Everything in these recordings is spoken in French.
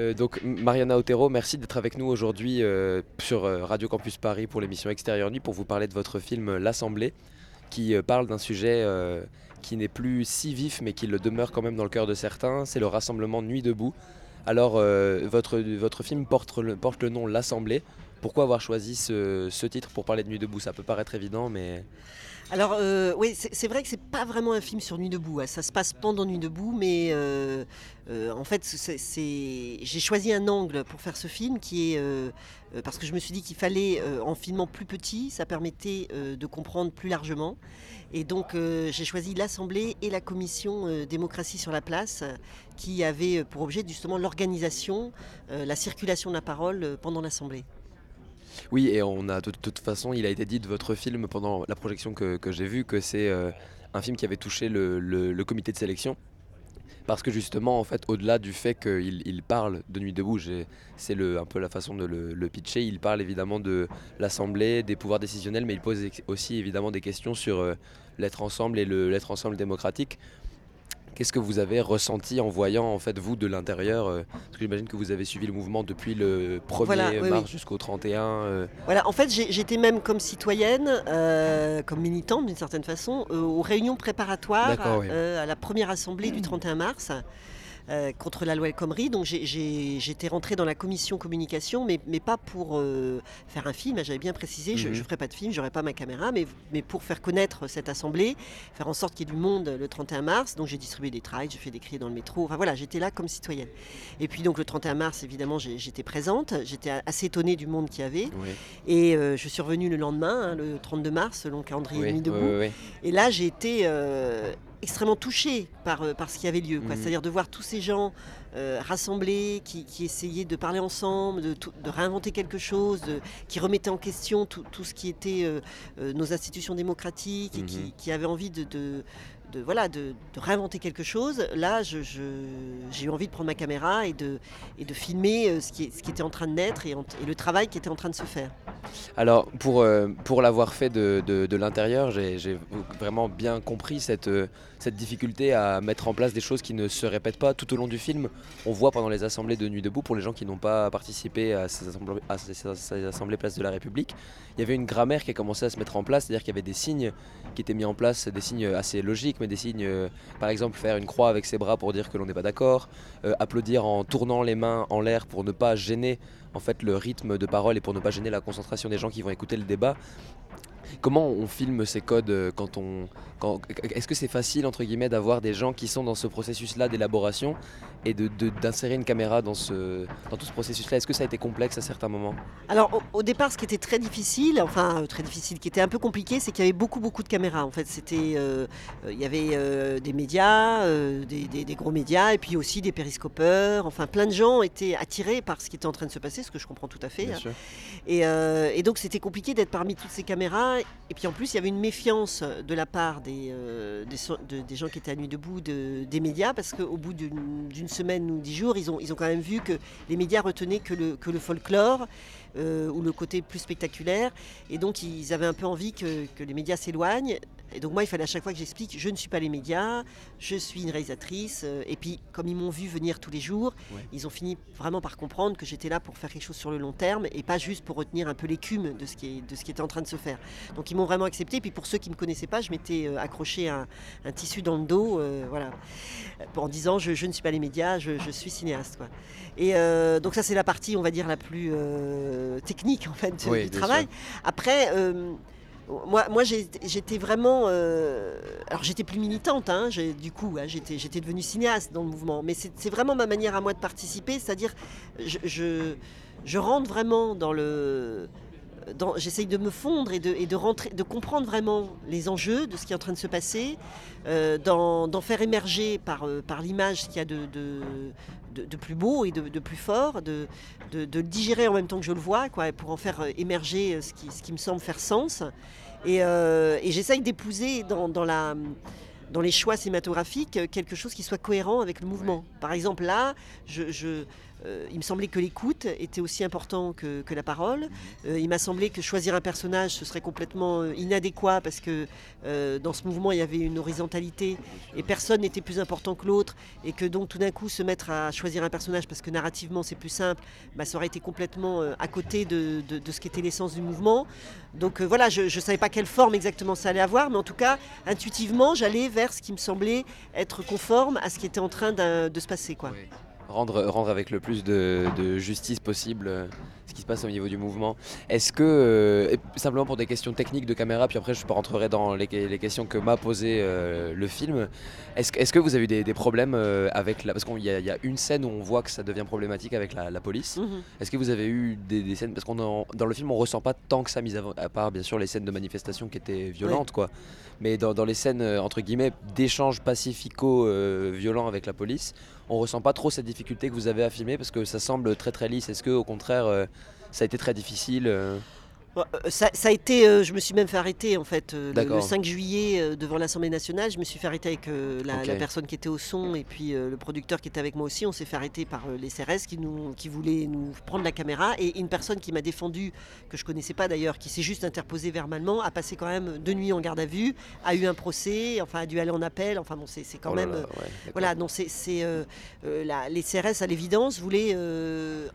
Euh, donc Mariana Otero, merci d'être avec nous aujourd'hui euh, sur euh, Radio Campus Paris pour l'émission Extérieur Nuit pour vous parler de votre film L'Assemblée qui parle d'un sujet qui n'est plus si vif mais qui le demeure quand même dans le cœur de certains, c'est le rassemblement Nuit debout. Alors votre, film porte le, nom L'Assemblée. Pourquoi avoir choisi ce titre pour parler de Nuit debout? Ça peut paraître évident mais... Alors euh, oui, c'est vrai que c'est pas vraiment un film sur Nuit debout. Hein. Ça se passe pendant Nuit debout, mais euh, euh, en fait, j'ai choisi un angle pour faire ce film qui est parce que je me suis dit qu'il fallait en filmant plus petit, ça permettait de comprendre plus largement. Et donc j'ai choisi l'Assemblée et la commission démocratie sur la place, qui avait pour objet justement l'organisation, la circulation de la parole pendant l'Assemblée. Oui, et on a de, toute façon, il a été dit de votre film pendant la projection que, j'ai vue que c'est euh, un film qui avait touché le, comité de sélection. Parce que justement, en fait, au-delà du fait qu'il parle de Nuit debout, c'est un peu la façon de le, pitcher, il parle évidemment de l'Assemblée, des pouvoirs décisionnels, mais il pose aussi évidemment des questions sur euh, l'être ensemble et l'être ensemble démocratique. Qu'est-ce que vous avez ressenti en voyant en fait vous de l'intérieur euh, Parce que j'imagine que vous avez suivi le mouvement depuis le 1er mars jusqu'au 31. Euh. Voilà, en fait j'étais même comme citoyenne, euh, comme militante d'une certaine façon, aux réunions préparatoires à la première assemblée du 31 mars. Euh, contre la loi El Khomri. Donc j'étais rentrée dans la commission communication, mais, mais pas pour euh, faire un film. J'avais bien précisé, je ne mhm. ferai pas de film, j'aurai pas ma caméra, mais, mais pour faire connaître cette assemblée, faire en sorte qu'il y ait du monde le 31 mars. Donc j'ai distribué des trails, j'ai fait des cris dans le métro. Enfin voilà, j'étais là comme citoyenne. Et puis donc le 31 mars, évidemment, j'étais présente. J'étais assez étonnée du monde qu'il y avait. Et euh, je suis revenue le lendemain, hein, le 32 mars, selon le calendrier oui, debout. et là, j'ai été extrêmement touché par, euh, par ce qui avait lieu. Mhm. C'est-à-dire de voir tous ces gens euh, rassemblés, qui, essayaient de parler ensemble, de, réinventer quelque chose, qui remettaient en question tout, ce qui était euh, nos institutions démocratiques et qui, mhm. qui, avaient envie de, de, voilà, de, réinventer quelque chose, là, j'ai eu envie de prendre ma caméra et de, de filmer euh, ce qui, était en train de naître et, le travail qui était en train de se faire. Alors, pour, euh, l'avoir fait de, de, l'intérieur, j'ai vraiment bien compris cette, euh, cette difficulté à mettre en place des choses qui ne se répètent pas tout au long du film. On voit pendant les assemblées de Nuit debout, pour les gens qui n'ont pas participé à ces, à ces assemblées Place de la République, il y avait une grammaire qui a commencé à se mettre en place, c'est-à-dire qu'il y avait des signes qui étaient mis en place, des signes assez logiques mais des signes, euh, par exemple faire une croix avec ses bras pour dire que l'on n'est pas d'accord, euh, applaudir en tournant les mains en l'air pour ne pas gêner en fait le rythme de parole et pour ne pas gêner la concentration des gens qui vont écouter le débat. Comment on filme ces codes euh, quand on, Est-ce que c'est facile entre guillemets d'avoir des gens qui sont dans ce processus-là d'élaboration et d'insérer de, une caméra dans, ce, dans tout ce processus-là? Est-ce que ça a été complexe à certains moments? Alors au, départ, ce qui était très difficile, enfin euh, très difficile, qui était un peu compliqué, c'est qu'il y avait beaucoup beaucoup de caméras. En fait, c'était, euh, il y avait des médias, des, gros médias, et puis aussi des périscopeurs. Enfin, plein de gens étaient attirés par ce qui était en train de se passer, ce que je comprends tout à fait. Hein. Et, donc c'était compliqué d'être parmi toutes ces caméras. Et puis en plus, il y avait une méfiance de la part des, des, gens qui étaient à nuit debout, des médias, parce qu'au bout d'une semaine ou dix jours, ils ont, quand même vu que les médias retenaient que le, folklore euh, ou le côté plus spectaculaire. Et donc, ils avaient un peu envie que les médias s'éloignent. Et donc, moi, il fallait à chaque fois que j'explique je ne suis pas les médias, je suis une réalisatrice. Euh, et puis, comme ils m'ont vu venir tous les jours, ils ont fini vraiment par comprendre que j'étais là pour faire quelque chose sur le long terme et pas juste pour retenir un peu l'écume de, ce qui de ce qui était en train de se faire. Donc, ils m'ont vraiment accepté. Et puis, pour ceux qui ne me connaissaient pas, je m'étais euh, accroché un, un, tissu dans le dos, voilà, en disant je, je, ne suis pas les médias, je, je suis cinéaste. Quoi. Et donc, ça, c'est la partie, on va dire, la plus euh, technique en fait du travail. Après, euh, moi, moi j'étais vraiment. Euh, alors j'étais plus militante, hein, du coup, hein, j'étais, devenue cinéaste dans le mouvement. Mais c'est, vraiment ma manière à moi de participer, c'est-à-dire je, je, rentre vraiment dans le j'essaye de me fondre et de, et de, rentrer, de comprendre vraiment les enjeux de ce qui est en train de se passer, euh, d'en faire émerger par, euh, par l'image ce qu'il y a de, de, plus beau et de, plus fort, de, le digérer en même temps que je le vois, quoi, pour en faire émerger ce qui, ce qui me semble faire sens. Et, et j'essaye d'épouser dans, dans la dans les choix cinématographiques quelque chose qui soit cohérent avec le mouvement. Par exemple, là, je, euh, il me semblait que l'écoute était aussi important que, la parole. Euh, il m'a semblé que choisir un personnage, ce serait complètement euh, inadéquat parce que dans ce mouvement, il y avait une horizontalité et personne n'était plus important que l'autre. Et que donc tout d'un coup, se mettre à choisir un personnage parce que narrativement c'est plus simple, bah, ça aurait été complètement à côté de, de ce qu'était l'essence du mouvement. Donc voilà, je ne savais pas quelle forme exactement ça allait avoir, mais en tout cas, intuitivement, j'allais vers ce qui me semblait être conforme à ce qui était en train de, se passer. Quoi rendre, rendre avec le plus de, justice possible euh, ce qui se passe au niveau du mouvement. Est-ce que, euh, simplement pour des questions techniques de caméra, puis après je rentrerai dans les, questions que m'a posé euh, le film, est-ce est que vous avez eu des, problèmes avec la... Parce qu'il y, y, a une scène où on voit que ça devient problématique avec la, police. Mhm. Est-ce que vous avez eu des, scènes... Parce qu'on dans le film on ressent pas tant que ça, mis à, part bien sûr les scènes de manifestation qui étaient violentes, quoi. Mais dans, dans, les scènes, entre guillemets, d'échanges pacifico-violents avec la police, on ressent pas trop cette difficulté que vous avez à filmer parce que ça semble très très lisse. Est-ce que au contraire euh, ça a été très difficile euh euh, ça, a été, euh, je me suis même fait arrêter en fait euh, le, 5 juillet devant l'Assemblée nationale. Je me suis fait arrêter avec la, personne qui était au son et puis le producteur qui était avec moi aussi. On s'est fait arrêter par les CRS qui, nous, qui voulaient nous prendre la caméra et une personne qui m'a défendu, que je connaissais pas d'ailleurs, qui s'est juste interposée verbalement, a passé quand même deux nuits en garde à vue, a eu un procès, enfin a dû aller en appel. Enfin bon, c'est quand oh même, voilà, non, c'est les CRS à l'évidence voulaient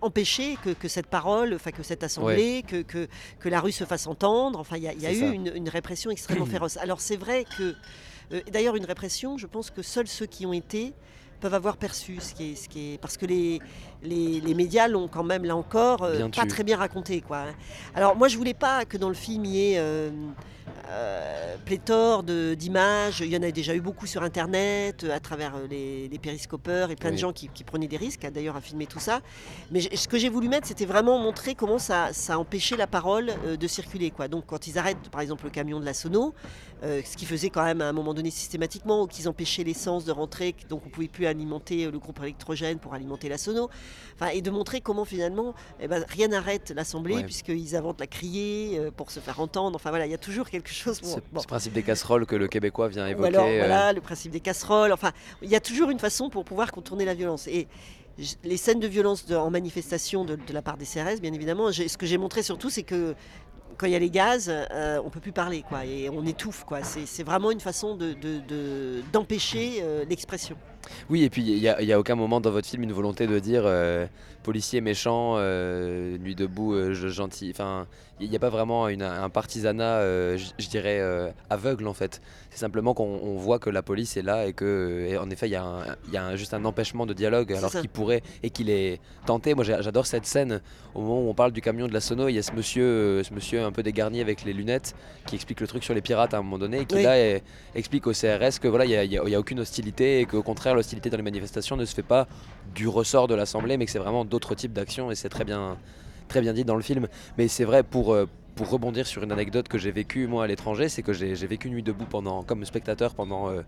empêcher que, cette parole, enfin que cette assemblée, que, que que la rue se fasse entendre. Enfin, il y a, eu une, répression extrêmement féroce. Alors c'est vrai que, euh, d'ailleurs, une répression, je pense que seuls ceux qui ont été peuvent avoir perçu ce qui est, ce qui est parce que les, les, médias l'ont quand même là encore euh, pas très bien raconté quoi. Hein. Alors moi je voulais pas que dans le film il y ait euh, euh, pléthore d'images. Il y en a déjà eu beaucoup sur Internet, à travers euh, les, périscopeurs et plein de gens qui, prenaient des risques, hein, d'ailleurs, à filmer tout ça. Mais ce que j'ai voulu mettre, c'était vraiment montrer comment ça, ça empêchait la parole de circuler. Quoi. Donc, quand ils arrêtent, par exemple, le camion de la Sono, ce qu'ils faisaient quand même à un moment donné systématiquement, ou qu'ils empêchaient l'essence de rentrer, donc on pouvait plus alimenter le groupe électrogène pour alimenter la Sono. Enfin, et de montrer comment finalement, eh ben, rien n'arrête l'Assemblée, puisqu'ils inventent la crier pour se faire entendre. Enfin voilà, il y a toujours quelque chose chose. Ce, principe des casseroles que le Québécois vient évoquer. alors, voilà, euh. le principe des casseroles. Enfin, il y a toujours une façon pour pouvoir contourner la violence. Et les scènes de violence en manifestation de, la part des CRS, bien évidemment, ce que j'ai montré surtout, c'est que quand il y a les gaz, euh, on peut plus parler, quoi, et on étouffe, quoi. C'est vraiment une façon d'empêcher de, euh, l'expression. Oui, et puis il n'y a, aucun moment dans votre film une volonté de dire euh, policier méchant, nuit debout, gentil. Enfin, il n'y a pas vraiment un partisanat, je dirais, aveugle en fait. C'est simplement qu'on voit que la police est là et que, en effet, il y a, juste un empêchement de dialogue alors qu'il pourrait et qu'il est tenté. Moi, j'adore cette scène au moment où on parle du camion de la sono. Il y a ce monsieur, ce monsieur un peu dégarni avec les lunettes qui explique le truc sur les pirates à un moment donné et qui là explique au CRS que voilà, il n'y a, aucune hostilité et qu'au contraire, l'hostilité dans les manifestations ne se fait pas du ressort de l'Assemblée, mais que c'est vraiment d'autres types d'actions et c'est très bien, très bien dit dans le film. Mais c'est vrai pour euh, pour rebondir sur une anecdote que j'ai vécue moi à l'étranger, c'est que j'ai vécu nuit debout pendant, comme spectateur pendant euh,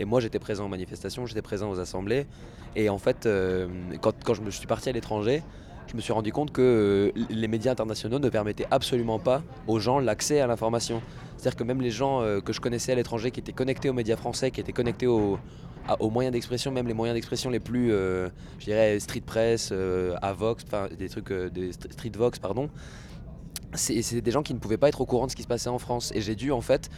et moi j'étais présent aux manifestations, j'étais présent aux assemblées et en fait euh, quand, quand, je me suis parti à l'étranger, je me suis rendu compte que euh, les médias internationaux ne permettaient absolument pas aux gens l'accès à l'information. C'est-à-dire que même les gens que je connaissais à l'étranger qui étaient connectés aux médias français, qui étaient connectés aux, aux moyens d'expression, même les moyens d'expression les plus, je dirais, street press, à Vox, enfin des trucs, des street Vox, pardon, c'est des gens qui ne pouvaient pas être au courant de ce qui se passait en France. Et j'ai dû en fait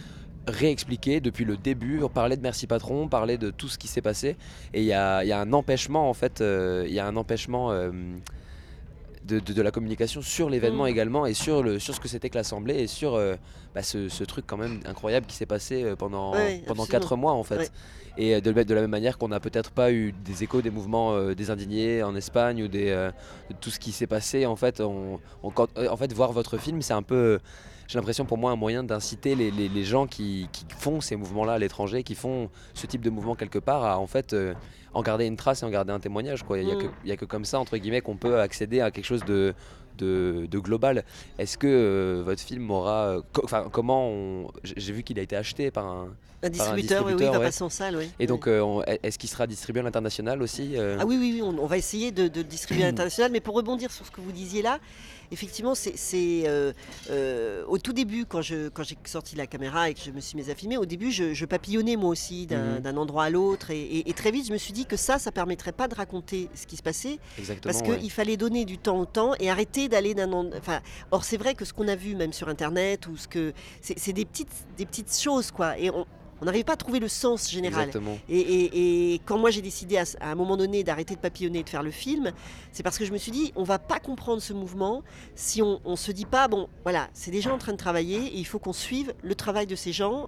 réexpliquer depuis le début, parler de Merci Patron, parler de tout ce qui s'est passé. Et il y a, un empêchement en fait, euh, il y a un empêchement euh, de, la communication sur l'événement mm. également et sur, le, sur ce que c'était que l'Assemblée et sur euh, bah, ce, truc quand même incroyable qui s'est passé pendant, pendant 4 mois en fait. Et de, de la même manière qu'on n'a peut-être pas eu des échos des mouvements euh, des indignés en Espagne ou des, euh, de tout ce qui s'est passé, en fait, on, euh, en fait, voir votre film, c'est un peu j'ai l'impression pour moi un moyen d'inciter les, les, gens qui, qui, font ces mouvements-là à l'étranger, qui font ce type de mouvement quelque part, à en fait en garder une trace et en garder un témoignage. Il n'y a, mm. a, que comme ça, entre guillemets, qu'on peut accéder à quelque chose de, de, de global. Est-ce que euh, votre film aura. co- Enfin, comment on- J'ai vu qu'il a été acheté par un. Un distributeur, oui, oui, il distributeur, va passer en salle, oui. Et donc, euh, est-ce qu'il sera distribué à l'international aussi euh? Ah oui, oui, oui, on, on va essayer de, de le distribuer à l'international. Mais pour rebondir sur ce que vous disiez là, effectivement, c'est euh, euh, au tout début, quand j'ai sorti la caméra et que je me suis mise à filmer, au début, je, je papillonnais moi aussi d'un Mhm. endroit à l'autre. Et, et- et très vite, je me suis dit que ça, ça permettrait pas de raconter ce qui se passait. Exactement. Parce ouais. qu'il fallait donner du temps au temps et arrêter d'aller d'un end- enfin or c'est vrai que ce qu'on a vu même sur internet ou ce que c'est c'est des petites des petites choses quoi et on on n'arrive pas à trouver le sens général Exactement. et, et- et quand moi j'ai décidé à, à un moment donné d'arrêter de papillonner et de faire le film, c'est parce que je me suis dit on va pas comprendre ce mouvement si on, on se dit pas bon voilà c'est des gens en train de travailler et il faut qu'on suive le travail de ces gens.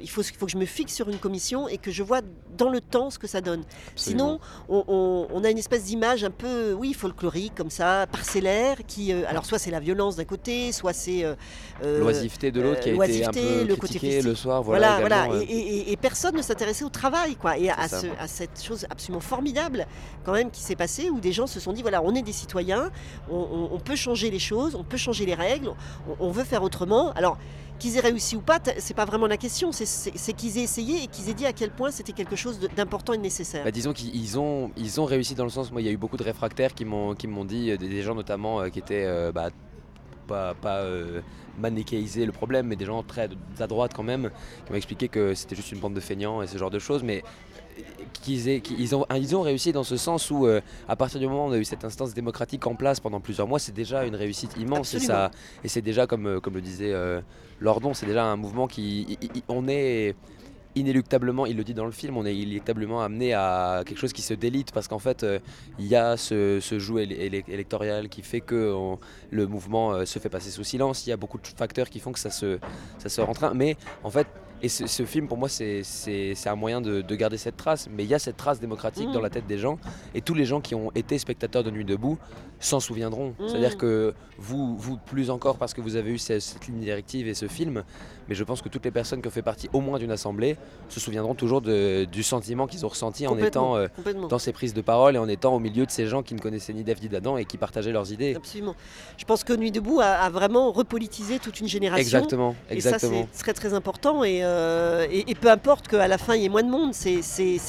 Il faut, il faut que je me fixe sur une commission et que je vois dans le temps ce que ça donne. Sinon, on, on- on a une espèce d'image un peu, oui, folklorique, comme ça, parcellaire, qui, euh, alors soit c'est la violence d'un côté, soit c'est... euh, euh, Loisiveté de l'autre qui a euh, été un loisiveté, peu le côté critiqué festif. le soir. Voilà, voilà, voilà. Et, et- et personne ne s'intéressait au travail, quoi. Et à, ce- cette chose absolument formidable, quand même, qui s'est passée, où des gens se sont dit voilà, on est des citoyens, on, on- peut changer les choses, on peut changer les règles, on, on veut faire autrement. Alors, qu'ils aient réussi ou pas, c'est pas vraiment la question. C'est- qu'ils aient essayé et qu'ils aient dit à quel point c'était quelque chose d'important et nécessaire. Bah, disons qu'ils ils ont, ils ont réussi dans le sens, moi il y a eu beaucoup de réfractaires qui m'ont dit, euh, des, gens notamment euh, qui étaient euh, bah, pas, pas le problème, mais des gens très à droite quand même, qui m'ont expliqué que c'était juste une bande de feignants et ce genre de choses, mais qu'ils aient- qu'ils ont, ils ont réussi dans ce sens où euh, à partir du moment où on a eu cette instance démocratique en place pendant plusieurs mois, c'est déjà une réussite immense et, Absolument. ça, et c'est déjà comme, euh, comme le disait euh, Lordon, c'est déjà un mouvement qui... on est inéluctablement, il le dit dans le film, on est inéluctablement amené à quelque chose qui se délite parce qu'en fait, euh, il y a ce, ce jeu éle- éle- électoral qui fait que on- le mouvement euh, se fait passer sous silence. Il y a beaucoup de facteurs qui font que ça se, ça se rentraîne. Mais en fait, et ce, ce film pour moi, c'est un moyen de, de garder cette trace. Mais il y a cette trace démocratique Mm. dans la tête des gens et tous les gens qui ont été spectateurs de Nuit debout s'en souviendront. Mm. C'est-à-dire que vous, vous plus encore parce que vous avez eu ce- cette ligne directive et ce film, mais je pense que toutes les personnes qui ont fait partie au moins d'une assemblée se souviendront toujours de- du sentiment qu'ils ont ressenti en étant euh, dans ces prises de parole et en étant au milieu de ces gens qui ne connaissaient ni Dave ni d'Adam et qui partageaient leurs idées. Absolument. Je pense que Nuit debout a, a vraiment repolitisé toute une génération. Exactement, Et ça, exactement. c'est très très important. Et, euh, et, et peu importe qu'à la fin, il y ait moins de monde, c'est-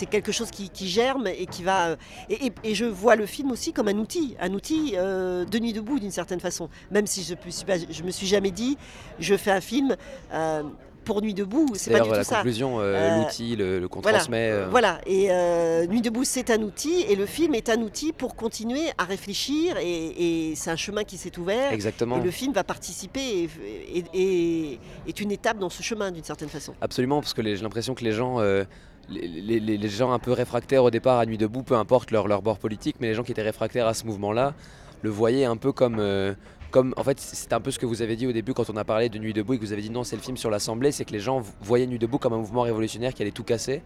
quelque chose qui, qui germe et qui va... euh, Et, et- et je vois le film aussi comme un outil, un outil euh, de Nuit debout d'une certaine façon. Même si je ne me suis jamais dit, je fais un film euh, pour Nuit debout. C'est pas du tout la ça. conclusion, euh, Euh, l'outil, le, le qu'on voilà, transmet. euh, Voilà, et euh, Nuit debout, c'est un outil, et le film est un outil pour continuer à réfléchir, et, et c'est un chemin qui s'est ouvert. Exactement. Et le film va participer et, et- et- est une étape dans ce chemin d'une certaine façon. Absolument, parce que j'ai l'impression que les gens, euh, les, gens un peu réfractaires au départ à Nuit debout, peu importe leur, leur bord politique, mais les gens qui étaient réfractaires à ce mouvement-là, le voyaient un peu comme, euh, comme, en fait, c'était un peu ce que vous avez dit au début quand on a parlé de Nuit debout et que vous avez dit non, c'est le film sur l'Assemblée, c'est que les gens voyaient Nuit debout comme un mouvement révolutionnaire qui allait tout casser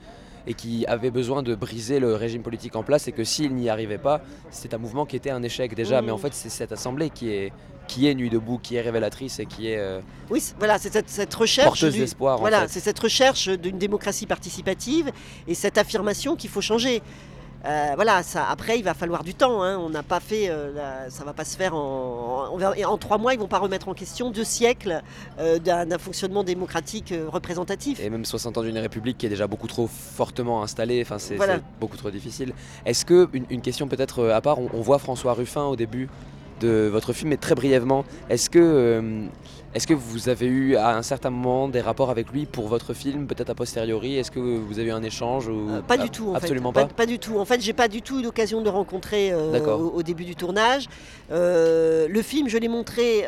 et qui avait besoin de briser le régime politique en place et que s'il n'y arrivait pas, c'est un mouvement qui était un échec déjà. Mmh. Mais en fait, c'est cette Assemblée qui est qui est Nuit debout, qui est révélatrice et qui est euh, Oui, c'est- voilà, c'est cette, cette recherche. porteuse du- d'espoir. en Voilà, fait. c'est cette recherche d'une démocratie participative et cette affirmation qu'il faut changer. Euh, voilà, ça, après il va falloir du temps. hein. On n'a pas fait, euh, la- ça va pas se faire en, en, trois mois. Ils vont pas remettre en question deux siècles euh, d'un fonctionnement démocratique représentatif. Et même 60 ans d'une république qui est déjà beaucoup trop fortement installée, enfin c'est Voilà. beaucoup trop difficile. Est-ce que, une, une question peut-être à part, on, on voit François Ruffin au début de votre film, mais très brièvement, est-ce que, est-ce que vous avez eu à un certain moment des rapports avec lui pour votre film, peut-être a posteriori? Est-ce que vous avez eu un échange ou... Euh, pas du tout, en Absolument fait. pas? pas. du tout. En fait, j'ai pas du tout eu l'occasion de le rencontrer euh, au, au début du tournage. Euh, le film, je l'ai montré.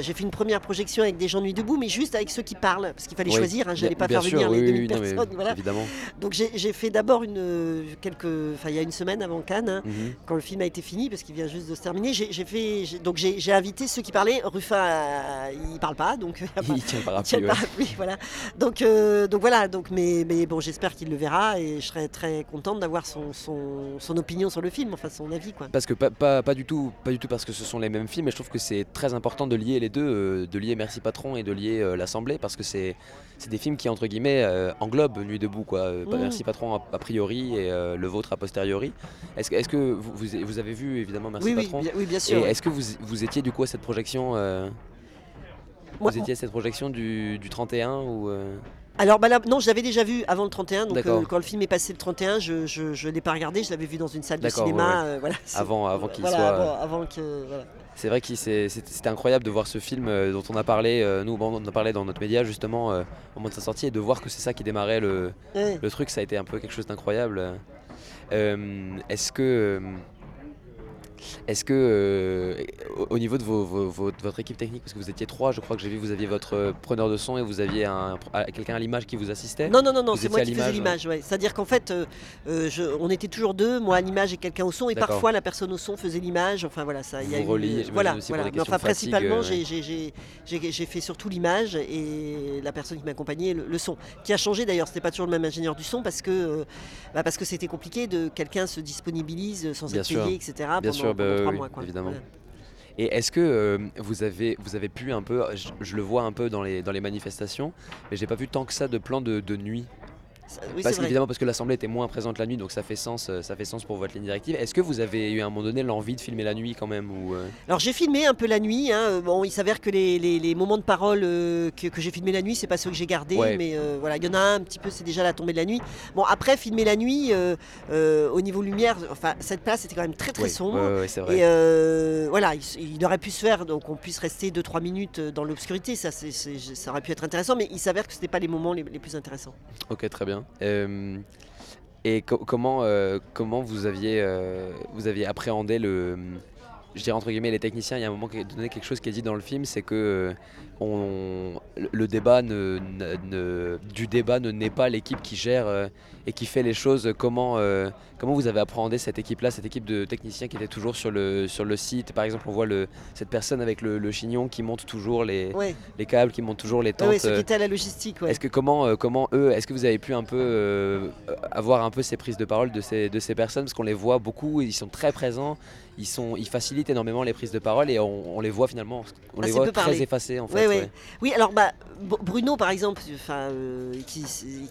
j'ai fait une première projection avec des gens nuit debout, mais juste avec ceux qui parlent, parce qu'il fallait Oui. choisir. Hein, J'allais Bien- pas faire sûr, venir oui, les oui, 2000 non, mais personnes. Voilà. Évidemment. Donc j'ai fait d'abord une quelques, il y a une semaine avant Cannes, hein, Mhm. quand le film a été fini, parce qu'il vient juste de se terminer. J'ai fait, donc j'ai invité ceux qui parlaient. Ruffin, il parle pas, donc. il tient tient ouais. voilà. Donc, euh, donc voilà, donc, mais, mais bon, j'espère qu'il le verra et je serai très contente d'avoir son, son, son opinion sur le film, enfin son avis. Quoi. Parce que pas, pas, pas du tout, pas du tout parce que ce sont les mêmes films, mais je trouve que c'est très important de lier les deux, euh, de lier Merci Patron et de lier euh, l'Assemblée, parce que c'est des films qui entre guillemets englobent Nuit debout, quoi. Euh, Mm. Merci Patron a, a priori et le vôtre a posteriori. Est-ce que, vous, vous, vous avez vu évidemment Merci oui, oui, Patron bien, oui, bien sûr. est-ce que vous, vous étiez du coup à cette projection Vous étiez à cette projection du, du 31 ou euh, Alors bah là, non, je l'avais déjà vu avant le 31, donc euh, quand le film est passé le 31, je je l'ai pas regardé, je l'avais vu dans une salle de cinéma. ouais, euh, voilà, avant, avant qu'il voilà, soit avant, avant que voilà. C'est vrai que c'était incroyable de voir ce film euh, dont on a parlé, nous bon, on en a parlé dans notre média justement au moment de sa sortie et de voir que c'est ça qui démarrait le, Ouais. le truc, ça a été un peu quelque chose d'incroyable. Est-ce que, est-ce que euh, au au niveau de vos- vos- vos- de votre équipe technique, parce que vous étiez trois, je crois que j'ai vu, vous aviez votre euh, preneur de son et vous aviez un, quelqu'un à l'image qui vous assistait? Non, non, non, non c'est moi qui faisais l'image. Ouais. C'est-à-dire qu'en fait, euh, je- on était toujours deux, moi à l'image et quelqu'un au son, et parfois la personne au son faisait l'image. Enfin voilà, ça. y a reliez, j'imagine voilà, voilà. Mais enfin, fatigue, principalement, euh, j'ai- fait surtout l'image et la personne qui m'accompagnait le, le son, qui a changé d'ailleurs. C'était pas toujours le même ingénieur du son parce que bah, parce que c'était compliqué de quelqu'un se disponibilise sans Bien être sûr. payé, etc. pendant, sûr, bah, pendant trois oui, mois. Quoi. évidemment. Voilà. Et est-ce que euh, vous, avez, vous avez pu un peu, je, je le vois un peu dans les, dans les manifestations, mais j'ai pas vu tant que ça de plans de, de nuit. Ça- oui, Parce qu'évidemment, parce que l'Assemblée était moins présente la nuit, donc ça fait sens, euh, ça fait sens pour votre ligne directive. Est-ce que vous avez eu à un moment donné l'envie de filmer la nuit quand même ou euh, Alors j'ai filmé un peu la nuit. hein. Bon, il s'avère que les, les- les moments de parole euh, que, que j'ai filmé la nuit, c'est pas ceux que j'ai gardés, Ouais. mais euh, voilà, il y en a un, un petit peu, c'est déjà la tombée de la nuit. Bon, après filmer la nuit, euh, euh, au niveau lumière, enfin cette place était quand même très très ouais, sombre. ouais. Et euh, voilà, il, il aurait pu se faire, donc on puisse rester 2-3 minutes dans l'obscurité, ça, ça aurait pu être intéressant, mais il s'avère que ce n'était pas les moments les, les plus intéressants. Ok, très bien. Euh, et euh, comment vous aviez, euh, vous aviez appréhendé le, je dirais entre guillemets les techniciens. Il y a un moment qui- donné quelque chose qui est dit dans le film, c'est que euh, on, le, débat ne, ne- ne- du débat ne naît pas l'équipe qui gère euh, et qui fait les choses. Comment, euh, comment vous avez appréhendé cette équipe-là, cette équipe de techniciens qui était toujours sur le, sur le site? Par exemple, on voit le, cette personne avec le, le chignon qui monte toujours les, Ouais, les câbles, qui monte toujours les tentes. ouais, ceux qui étaient à la logistique, ouais. est-ce que comment, comment eux, est-ce que vous avez pu un peu euh, avoir un peu ces prises de parole de ces, de ces personnes? Parce qu'on les voit beaucoup, ils sont très présents, ils sont, ils facilitent énormément les prises de parole et on, on les voit finalement, on les Assez voit très parler. effacés en fait. Ouais. Oui, alors bah, Bruno, par exemple, enfin, euh, qui,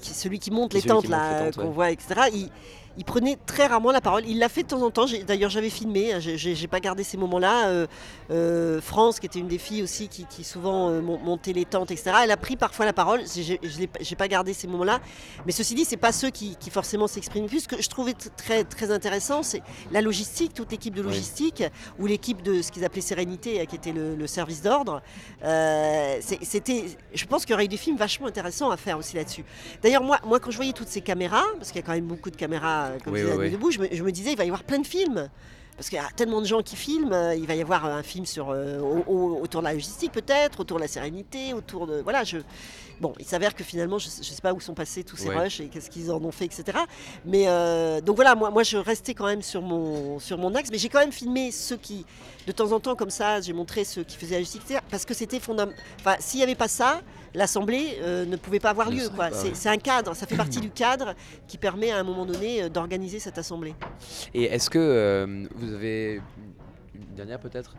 qui- celui qui monte les celui tentes, là, les qu'on ouais. voit, etc., il, il prenait très rarement la parole. Il l'a fait de temps en temps. D'ailleurs, j'avais filmé. hein, j'ai- pas gardé ces moments-là. Euh, euh, France, qui était une des filles aussi, qui, qui souvent euh, mon- montait les tentes, etc., elle a pris parfois la parole. J'ai- Je j'ai pas gardé ces moments-là. Mais ceci dit, c'est pas ceux qui, qui forcément s'expriment plus. Ce que je trouvais très, très intéressant, c'est la logistique, toute l'équipe de Oui. logistique, ou l'équipe de ce qu'ils appelaient Sérénité, qui était le, le service d'ordre. C'était, je pense qu'il y aurait eu des films vachement intéressants à faire aussi là-dessus. D'ailleurs, moi, moi, quand je voyais toutes ces caméras, parce qu'il y a quand même beaucoup de caméras, comme Oui, oui, oui. debout, je me, je me disais, il va y avoir plein de films. Parce qu'il y a tellement de gens qui filment, euh, il va y avoir un film sur, euh, au- au- autour de la logistique peut-être, autour de la sérénité, autour de... Voilà, je... Bon, il s'avère que finalement, je ne sais pas où sont passés tous ces Ouais. rushs et qu'est-ce qu'ils en ont fait, etc. Mais euh, donc voilà, moi, moi je restais quand même sur mon, sur mon axe, mais j'ai quand même filmé ceux qui, de temps en temps comme ça, j'ai montré ceux qui faisaient la justice, etc., parce que c'était fondamental. Enfin, s'il n'y avait pas ça, l'Assemblée euh, ne pouvait pas avoir lieu. C'est un cadre, ça fait partie du cadre qui permet à un moment donné d'organiser cette Assemblée. Et est-ce que euh, vous avez une dernière peut-être?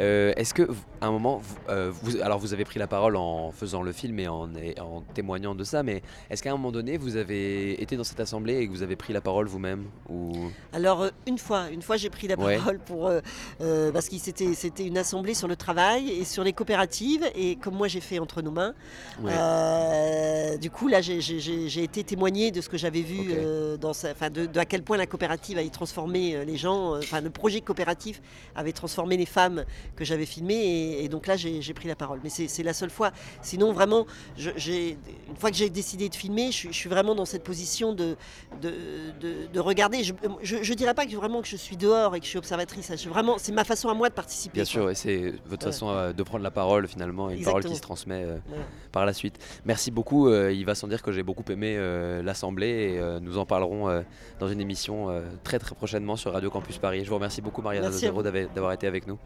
Euh, Est-ce que à un moment, vous, euh, vous- alors vous avez pris la parole en faisant le film et en, et en témoignant de ça, mais est-ce qu'à un moment donné vous avez été dans cette assemblée et que vous avez pris la parole vous-même ou? Alors euh, une fois, une fois j'ai pris la Ouais. parole pour euh, parce que c'était une assemblée sur le travail et sur les coopératives et comme moi j'ai fait entre nos mains, Ouais. du coup là j'ai- été témoigné de ce que j'avais vu dans sa, de, de à quel point la coopérative avait transformé les gens, enfin le projet coopératif avait transformé les femmes que j'avais filmées et, et donc là j'ai pris la parole. Mais c'est la seule fois. Sinon vraiment, je- une fois que j'ai décidé de filmer, je, suis- je suis vraiment dans cette position de de, de- de regarder. Je, je dirais pas que vraiment que je suis dehors et que je suis observatrice. Je, vraiment, c'est ma façon à moi de participer. Bien quoi. sûr, et c'est votre Ouais. façon euh, de prendre la parole finalement, une parole qui se transmet euh, Ouais. par la suite. Merci beaucoup, euh, il va sans dire que j'ai beaucoup aimé euh, l'Assemblée et euh, nous en parlerons euh, dans une émission euh, très très prochainement sur Radio Campus Paris. Je vous remercie beaucoup Mariana d'avoir d'avoir été avec nous.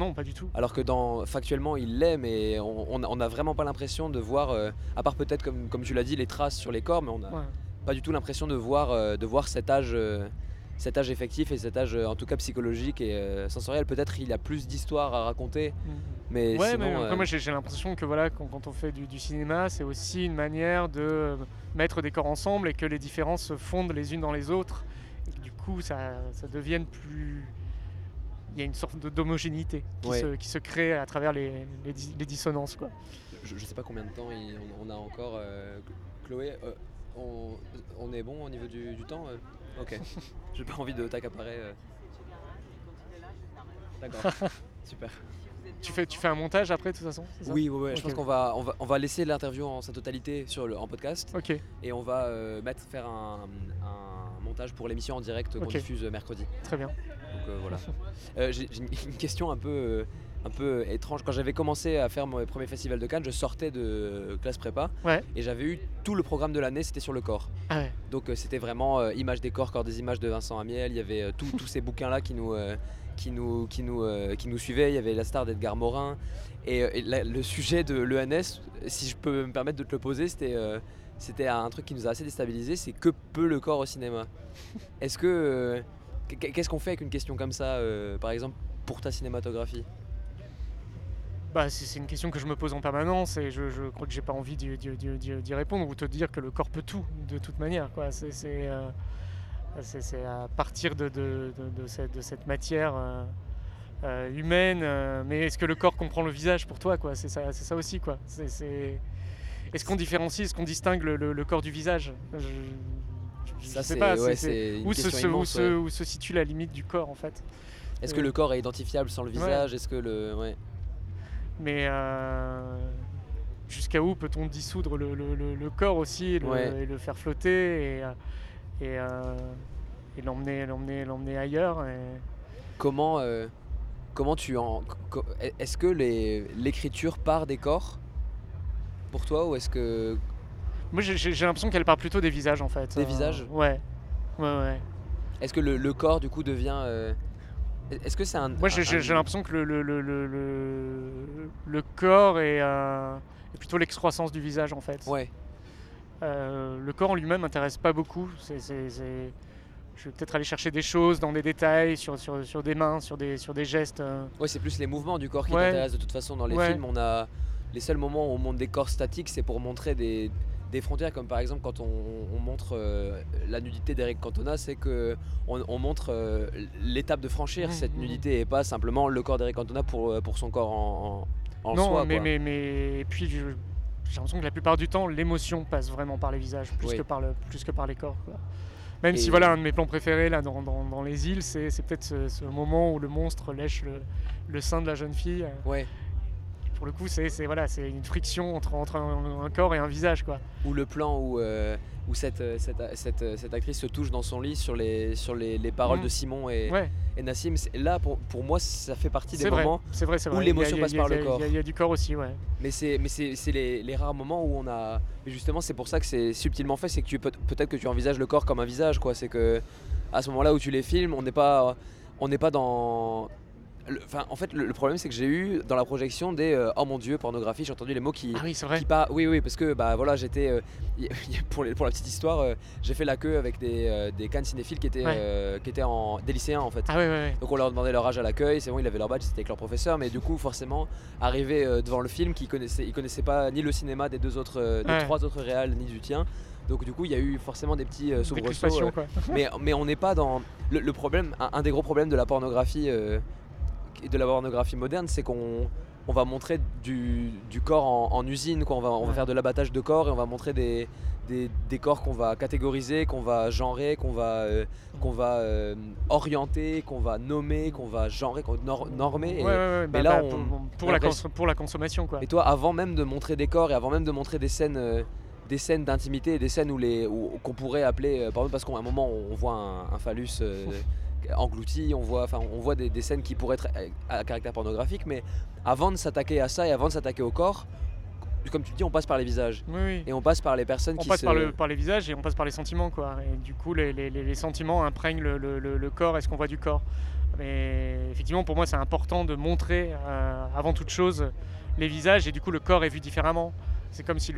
Non, pas du tout. Alors que dans, factuellement il l'est, mais on n'a vraiment pas l'impression de voir, euh, à part peut-être comme, comme tu l'as dit, les traces sur les corps, mais on n'a Ouais. pas du tout l'impression de voir, euh, de voir cet âge, euh, cet âge effectif et cet âge en tout cas psychologique et sensoriel. Peut-être il a plus d'histoires à raconter, Mhm. mais Ouais, sinon, mais après, moi j'ai l'impression que voilà, quand, quand on fait du, du cinéma, c'est aussi une manière de mettre des corps ensemble et que les différences se fondent les unes dans les autres. Et que du coup, ça, ça devienne plus. Il y a une sorte d'homogénéité qui, Ouais. se, qui se crée à travers les, les dis- les dissonances. Quoi. je, je sais pas combien de temps il- on, on a encore. euh, Chloé, euh, on, on est bon au niveau du, du temps euh Ok. J'ai pas envie de t'accaparer. euh. D'accord. Super. Tu fais, tu fais un montage après, de toute façon Oui, je pense qu'on va, on va, on va laisser l'interview en sa totalité sur le, en podcast Ok, et on va euh, mettre, faire un, un montage pour l'émission en direct qu'on diffuse euh, mercredi. très bien. Donc euh, voilà. Euh, J'ai une, question un peu, un peu étrange. Quand j'avais commencé à faire mon premier festival de Cannes, je sortais de classe prépa Ouais. et j'avais eu tout le programme de l'année, c'était sur le corps. Ah ouais. Donc euh, c'était vraiment euh, Images des corps, corps des images de Vincent Amiel. Il y avait euh, tous- tous ces bouquins-là qui nous, qui, nous, qui, nous, euh, qui nous suivaient. Il y avait La star d'Edgar Morin. Et, euh, et la- le sujet de l'ENS, si je peux me permettre de te le poser, c'était euh, c'était un truc qui nous a assez déstabilisé. C'est que peut le corps au cinéma Est-ce que qu- qu'est-ce qu'on fait avec une question comme ça, par exemple pour ta cinématographie? Bah, c'est une question que je me pose en permanence et je, je crois que j'ai pas envie d'y répondre ou te dire que le corps peut tout de toute manière. quoi. C'est c'est, à partir de, de- de- de cette, matière euh, euh, humaine. euh, mais est-ce que le corps comprend le visage pour toi quoi? C'est ça, aussi. quoi. Est-ce qu'on différencie, est-ce qu'on distingue le, le- le corps du visage? Je, Ça, sais pas. ouais, c'est- où, se, où où situe la limite du corps en fait? Est-ce que le corps est identifiable sans le ouais. visage? Est-ce que le ouais. Mais jusqu'à où peut-on dissoudre le, corps aussi et le, Ouais. et le faire flotter et, et, euh, et l'emmener, l'emmener, l'emmener ailleurs et- Comment, euh, comment tu en. Est-ce que l'écriture part des corps pour toi ou est-ce que. Moi j'ai, l'impression qu'elle part plutôt des visages en fait. Des Euh, visages Ouais. Ouais, ouais. Est-ce que le, le corps du coup devient. euh, Est-ce que c'est un. Moi j'ai, l'impression que le, le, le, le, le- le corps est, euh, est plutôt l'excroissance du visage en fait. Ouais, Euh, le corps en lui-même m'intéresse pas beaucoup. Je vais peut-être aller chercher des choses dans des détails, sur, sur, sur des mains, sur des, sur des gestes. euh. ouais c'est plus les mouvements du corps qui Ouais. t'intéressent de toute façon dans les Ouais. films. On a. Les seuls moments où on montre des corps statiques, c'est pour montrer des, des frontières, comme par exemple quand on, on montre euh, la nudité d'Eric Cantona, c'est que on, on montre euh, l'étape de franchir Mhm, cette mhm. nudité et pas simplement le corps d'Eric Cantona pour, pour son corps en, en, en non, soi. mais, mais, mais et puis je- j'ai l'impression que la plupart du temps, l'émotion passe vraiment par les visages, plus, Oui. que, par le, plus que par les corps. quoi. Même Et- si voilà, un de mes plans préférés là, dans, dans- dans les îles, c'est peut-être ce, ce moment où le monstre lèche le, le sein de la jeune fille. Ouais. Pour le coup, c'est voilà, c'est une friction entre, entre un, un corps et un visage. Quoi. Ou le plan où, euh, où cette, euh, cette, cette, euh, cette actrice se touche dans son lit sur les, sur les, les paroles Mhm. de Simon et, Ouais, et Nassim. Là, pour, pour moi, ça fait partie des vrai, moments. vrai, c'est où vrai. l'émotion a- passe a- par le corps. Il y, a- il y a du corps aussi, ouais. Mais c'est les, les rares moments où on a. Mais justement, c'est pour ça que c'est subtilement fait. C'est que peut-être que tu envisages le corps comme un visage, quoi. C'est que à ce moment-là où tu les filmes, on n'est pas on n'est pas dans. Le- en fait, le, le problème, c'est que j'ai eu dans la projection des euh, oh mon dieu pornographie. J'ai entendu les mots qui Ah oui, c'est vrai. qui par- Oui, oui, parce que bah voilà, j'étais euh, pour, les- pour la petite histoire, euh, j'ai fait la queue avec des, des cannes cinéphiles qui étaient Ouais. qui étaient en des lycéens en fait. Ah ouais, ouais. Donc on leur demandait leur âge à l'accueil, c'est bon, ils avaient leur badge, c'était avec leur professeur, mais du coup forcément, arrivé devant le film, qu'ils connaissaient, ils connaissaient pas ni le cinéma des deux autres, des Ouais. trois autres réals, ni du tien. Donc du coup, il y a eu forcément des petits euh, soubresauts. euh, mais mais on n'est pas dans le, le problème, un, un des gros problèmes de la pornographie, euh, de la pornographie moderne, c'est qu'on on va montrer du, du corps en, en usine, quoi. On, va, on va faire de l'abattage de corps et on va montrer des, des, des corps qu'on va catégoriser, qu'on va genrer, qu'on va, euh, qu'on va euh, orienter, qu'on va nommer, qu'on va genrer, qu'on va nor- normer. et- Ouais, ouais, ouais, bah, là, bah, on- pour, la pour la consommation, quoi. Et toi, avant même de montrer des corps et avant même de montrer des scènes, euh, des scènes d'intimité et des scènes où les, où- qu'on pourrait appeler, par exemple, parce qu'à un moment on voit un, un phallus englouti, on voit, enfin, on voit des, des scènes qui pourraient être euh, à caractère pornographique, mais avant de s'attaquer à ça et avant de s'attaquer au corps, comme tu le dis, on passe par les visages Oui, oui. et on passe par les personnes On qui passe se... par, le, par les visages et on passe par les sentiments, quoi. Et du coup, les, les- les- les sentiments imprègnent le, le- le- le corps et ce qu'on voit du corps. Mais effectivement, pour moi, c'est important de montrer, euh, avant toute chose, les visages et du coup, le corps est vu différemment. C'est comme si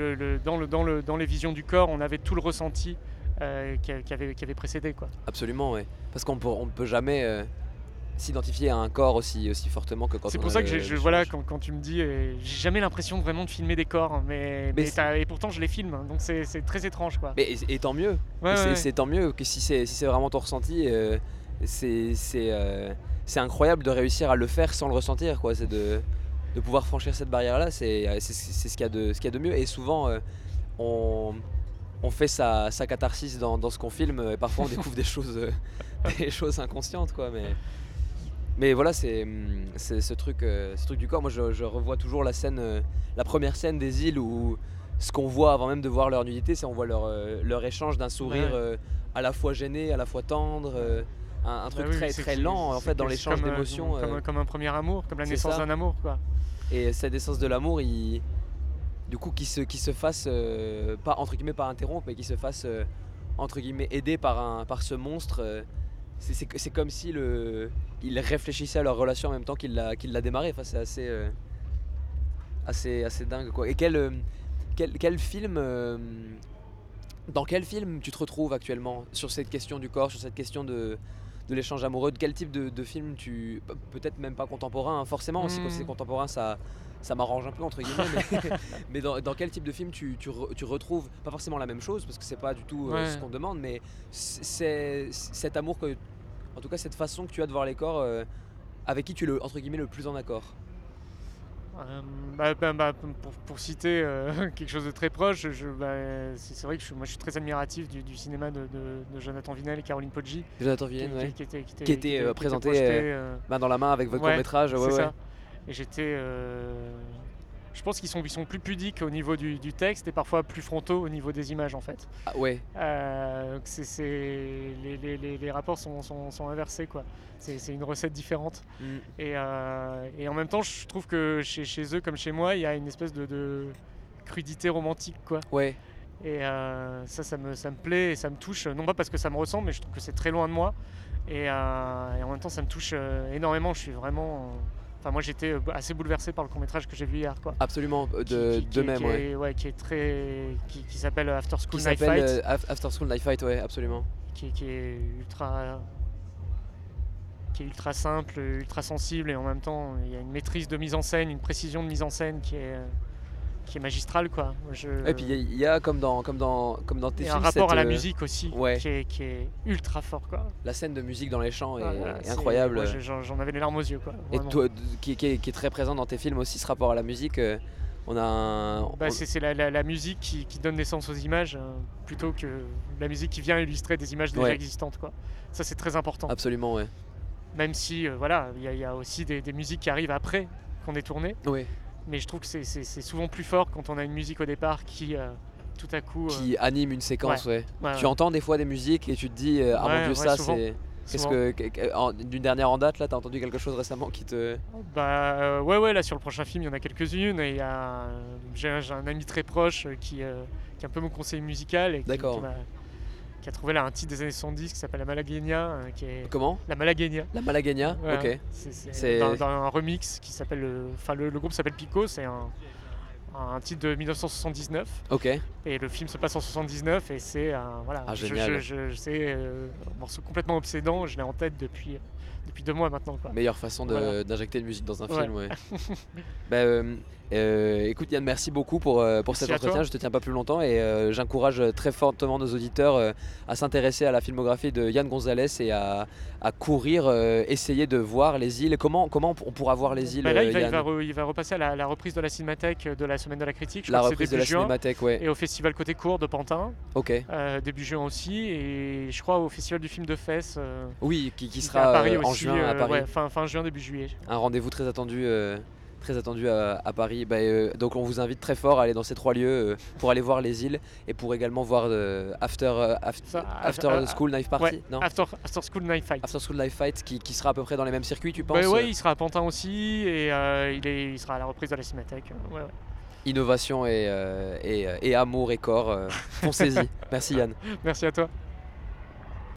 dans, dans les visions du corps, on avait tout le ressenti euh, qui, avait, qui avait précédé. Quoi. Absolument, ouais. Parce qu'on peut, on ne peut jamais euh, s'identifier à un corps aussi, aussi fortement que quand C'est pour ça que je, voilà, quand, quand tu me dis, euh, j'ai jamais l'impression de vraiment de filmer des corps, mais, Mais mais et pourtant je les filme, donc c'est très étrange. Quoi. Mais et, et tant mieux. Ouais, c'est ouais, tant mieux que si c'est si vraiment ton ressenti, c'est incroyable de réussir à le faire sans le ressentir, quoi. C'est de, de pouvoir franchir cette barrière-là, c'est ce qu'il y a de ce qu'il y a de mieux. Et souvent, on on fait sa, sa catharsis dans, dans ce qu'on filme. Et parfois, on découvre des choses euh, des choses inconscientes, quoi. Mais mais voilà, c'est c'est ce truc euh, ce truc du corps. Moi, je, je revois toujours la scène, euh, la première scène des îles où ce qu'on voit avant même de voir leur nudité, c'est on voit leur, leur échange d'un sourire Ouais. euh, à la fois gêné, à la fois tendre, euh, un, un truc Bah oui, très très lent en fait dans l'échange d'émotions. Comme, euh, comme un premier amour, comme la naissance d'un amour. Quoi. et cette essence de l'amour, il, du coup, qui se, qui se fasse, euh, pas entre guillemets pas interrompre, mais qui se fasse euh, entre guillemets aider par, un, par ce monstre. euh, c'est- comme si le, il réfléchissait à leur relation en même temps qu'il l'a qu'il l'a démarré. Enfin, c'est assez, euh, assez, assez dingue quoi. Et quel, quel, quel film, dans quel film tu te retrouves actuellement sur cette question du corps, sur cette question de, de l'échange amoureux? De quel type de, de film tu, pe- peut-être même pas contemporain, hein, forcément. Si Hmm. c'est contemporain, ça, ça m'arrange un peu entre guillemets. mais mais dans, dans quel type de film tu, tu, re- tu retrouves pas forcément la même chose parce que c'est pas du tout euh, Ouais. ce qu'on demande, mais c'est cet amour que, en tout cas cette façon que tu as de voir les corps, euh, avec qui tu es le entre guillemets le plus en accord. Euh, bah, bah, bah, pour, pour citer euh, quelque chose de très proche, c'est vrai que je, moi je suis très admiratif du, du cinéma de, de- de Jonathan Vinel et Caroline Poggi, Jonathan Vienne, qui- ouais. qui était, qui était- Qui était, qui était- qui présenté, projeté, euh, main dans la main avec votre Ouais, court métrage. Ouais. ça. Et j'étais. euh, je pense qu'ils sont, ils sont plus pudiques au niveau du, du texte et parfois plus frontaux au niveau des images en fait. Ah, ouais. Euh, c'est, c'est- les, les- les- les rapports sont, sont- sont inversés quoi. C'est, c'est une recette différente. Mm. Et, euh, et en même temps, je trouve que chez, chez eux comme chez moi, il y a une espèce de, de crudité romantique quoi. Ouais. Et euh, ça, ça me, ça me plaît et ça me touche, non pas parce que ça me ressemble, mais je trouve que c'est très loin de moi. Et, euh, et en même temps, ça me touche énormément. Je suis vraiment. Euh, Enfin, moi, j'étais euh, assez bouleversé par le court métrage que j'ai vu hier, quoi. Absolument, euh, Qui- de, qui- de même, qui ouais. est, ouais, qui est très, qui, s'appelle After School Night Fight, euh, Af- After School Night Fight, ouais, absolument. qui est ultra, qui est ultra simple, ultra sensible, et en même temps, il y a une maîtrise de mise en scène, une précision de mise en scène qui est, qui est magistrale, quoi. Je... Et puis il y a- il y, a comme dans, comme dans, comme dans tes films, un rapport cette, à la euh, musique aussi, ouais. qui, est, qui est ultra fort, quoi. la scène de musique dans les champs est, c'est- incroyable. J'en avais les larmes aux yeux, quoi. Et toi, qui, qui est, qui est très présent dans tes films aussi, ce rapport à la musique. euh, on a un. Bah, c'est la, la- la musique qui, qui donne naissance aux images euh, plutôt que la musique qui vient illustrer des images déjà Ouais. existantes. Quoi. Ça, c'est très important. Absolument, ouais. Même si, euh, voilà, il y, a- il y a aussi des, des musiques qui arrivent après qu'on ait tourné. Ouais. Mais je trouve que c'est- souvent plus fort quand on a une musique au départ qui, euh, tout à coup. euh, Qui anime une séquence, ouais. ouais, Tu entends des fois des musiques et tu te dis, euh, ah mon dieu, ça c'est. Qu'est-ce que. D'une dernière en date, là, t'as entendu quelque chose récemment qui te. Bah euh, ouais ouais là sur le prochain film il y en a quelques-unes et il y a euh, j'ai un, ami très proche euh, qui, euh, qui est un peu mon conseiller musical et qui, D'accord. qui m'a- qui a trouvé là un titre des années 70 qui s'appelle La Malagueña euh, qui est Comment? La Malagueña La Malagueña Voilà. Ok. C'est- dans, dans un remix qui s'appelle le enfin le, le groupe s'appelle Pico c'est un, un titre de 1979 Ok. et le film se passe en 79 et c'est un voilà Ah, génial. je- euh, un morceau complètement obsédant je l'ai en tête depuis depuis deux mois maintenant quoi. Meilleure façon de- Voilà. d'injecter de musique dans un Ouais. film, ouais. bah, euh, euh, écoute Yann, merci beaucoup pour, euh, pour cet entretien. Je te tiens pas plus longtemps et euh, j'encourage très fortement nos auditeurs euh, à s'intéresser à la filmographie de Yann Gonzalez et à, à courir, essayer de voir les îles. Comment, comment on pourra voir les îles, Bah là, il va, il va re- il va repasser à la, la reprise de la Cinémathèque de la Semaine de la Critique. Je La crois que c'est reprise de la juin. cinémathèque, ouais. Et au Festival Côté Court de Pantin, Ok. début juin aussi. Et je crois au Festival du film de Fès. Oui, qui, qui sera à Paris en aussi, juin à Paris. ouais, fin, fin juin, début juillet. Un rendez-vous très attendu. Très attendu à, à Paris. Bah, euh, donc on vous invite très fort à aller dans ces trois lieux euh, pour aller voir les îles et pour également voir euh, After, After, School Knife Party. Ouais, non After, After School Night Fight. After School Knife Fight qui, qui sera à peu près dans les mêmes circuits, tu penses Bah ouais, euh, il sera à Pantin aussi et il, est, il sera à la reprise de la Cinémathèque. ouais, ouais. Innovation et, et, et amour et corps. Foncez-y. Merci Yann. Merci à toi.